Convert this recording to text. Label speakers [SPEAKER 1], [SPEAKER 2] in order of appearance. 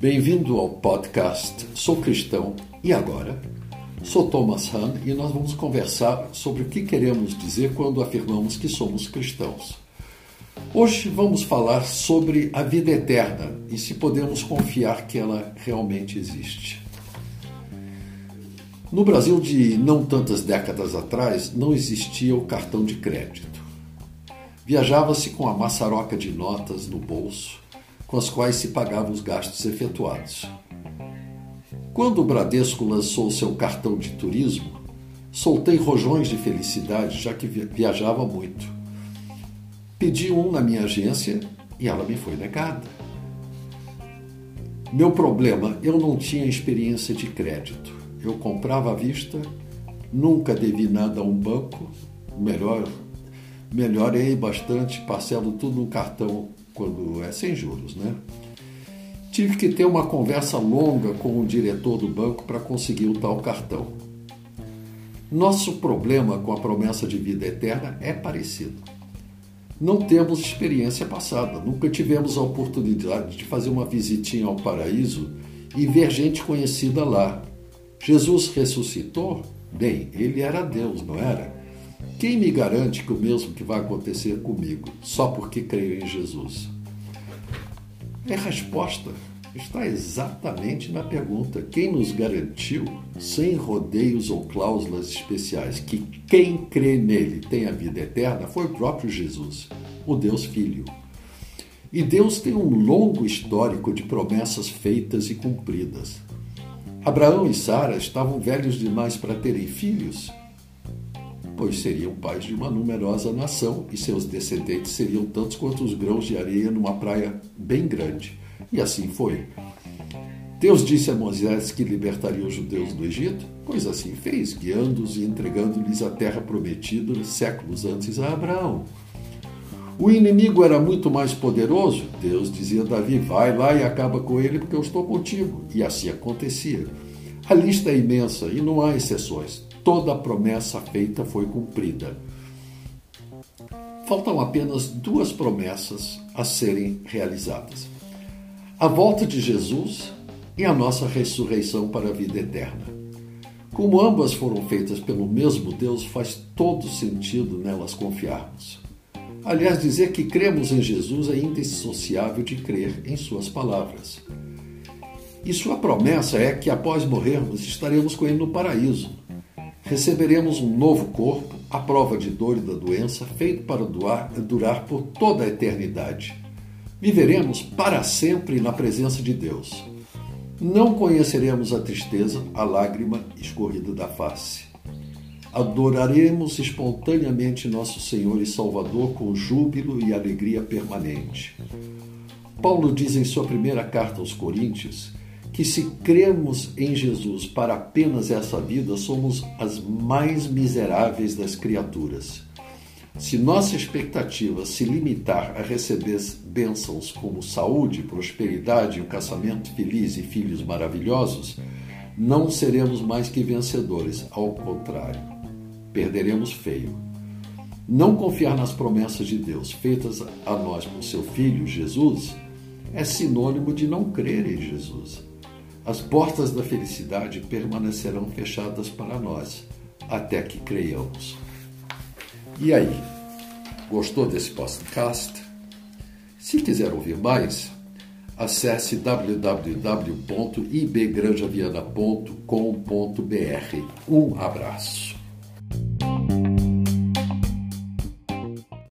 [SPEAKER 1] Bem-vindo ao podcast Sou Cristão e Agora? Sou Thomas Hahn e nós vamos conversar sobre o que queremos dizer quando afirmamos que somos cristãos. Hoje vamos falar sobre a vida eterna e se podemos confiar que ela realmente existe. No Brasil de não tantas décadas atrás, não existia o cartão de crédito. Viajava-se com a maçaroca de notas no bolso, com as quais se pagavam os gastos efetuados. Quando o Bradesco lançou seu cartão de turismo, soltei rojões de felicidade, já que viajava muito Pedi um na minha agência e ela me foi negada. Meu problema, eu não tinha experiência de crédito. Eu comprava à vista, nunca devi nada a um banco, melhor, melhorei bastante, parcelo tudo no cartão quando é sem juros, né? Tive que ter uma conversa longa com o diretor do banco para conseguir o tal cartão. Nosso problema com a promessa de vida eterna é parecido não temos experiência passada, nunca tivemos a oportunidade de fazer uma visitinha ao paraíso e ver gente conhecida lá. Jesus ressuscitou? Bem, ele era Deus, não era? Quem me garante que o mesmo que vai acontecer comigo, só porque creio em Jesus? A resposta está exatamente na pergunta: quem nos garantiu, sem rodeios ou cláusulas especiais, que quem crê nele tem a vida eterna foi o próprio Jesus, o Deus Filho. E Deus tem um longo histórico de promessas feitas e cumpridas. Abraão e Sara estavam velhos demais para terem filhos, pois seriam pais de uma numerosa nação e seus descendentes seriam tantos quanto os grãos de areia numa praia bem grande. E assim foi. Deus disse a Moisés que libertaria os judeus do Egito, pois assim fez, guiando-os e entregando-lhes a terra prometida séculos antes a Abraão. O inimigo era muito mais poderoso. Deus dizia a Davi: vai lá e acaba com ele, porque eu estou contigo. E assim acontecia. A lista é imensa e não há exceções. Toda a promessa feita foi cumprida. Faltam apenas duas promessas a serem realizadas a volta de Jesus e a nossa ressurreição para a vida eterna. Como ambas foram feitas pelo mesmo Deus, faz todo sentido nelas confiarmos. Aliás, dizer que cremos em Jesus é indissociável de crer em Suas palavras. E Sua promessa é que após morrermos estaremos com Ele no paraíso. Receberemos um novo corpo, à prova de dor e da doença, feito para durar por toda a eternidade viveremos para sempre na presença de Deus. Não conheceremos a tristeza, a lágrima escorrida da face. Adoraremos espontaneamente nosso Senhor e Salvador com júbilo e alegria permanente. Paulo diz em sua primeira carta aos Coríntios que se cremos em Jesus para apenas essa vida, somos as mais miseráveis das criaturas. Se nossa expectativa se limitar a receber bênçãos como saúde, prosperidade, um casamento feliz e filhos maravilhosos, não seremos mais que vencedores, ao contrário, perderemos feio. Não confiar nas promessas de Deus feitas a nós por seu Filho Jesus é sinônimo de não crer em Jesus. As portas da felicidade permanecerão fechadas para nós até que creiamos. E aí, gostou desse podcast? Se quiser ouvir mais, acesse www.ibgranjaviana.com.br. Um abraço.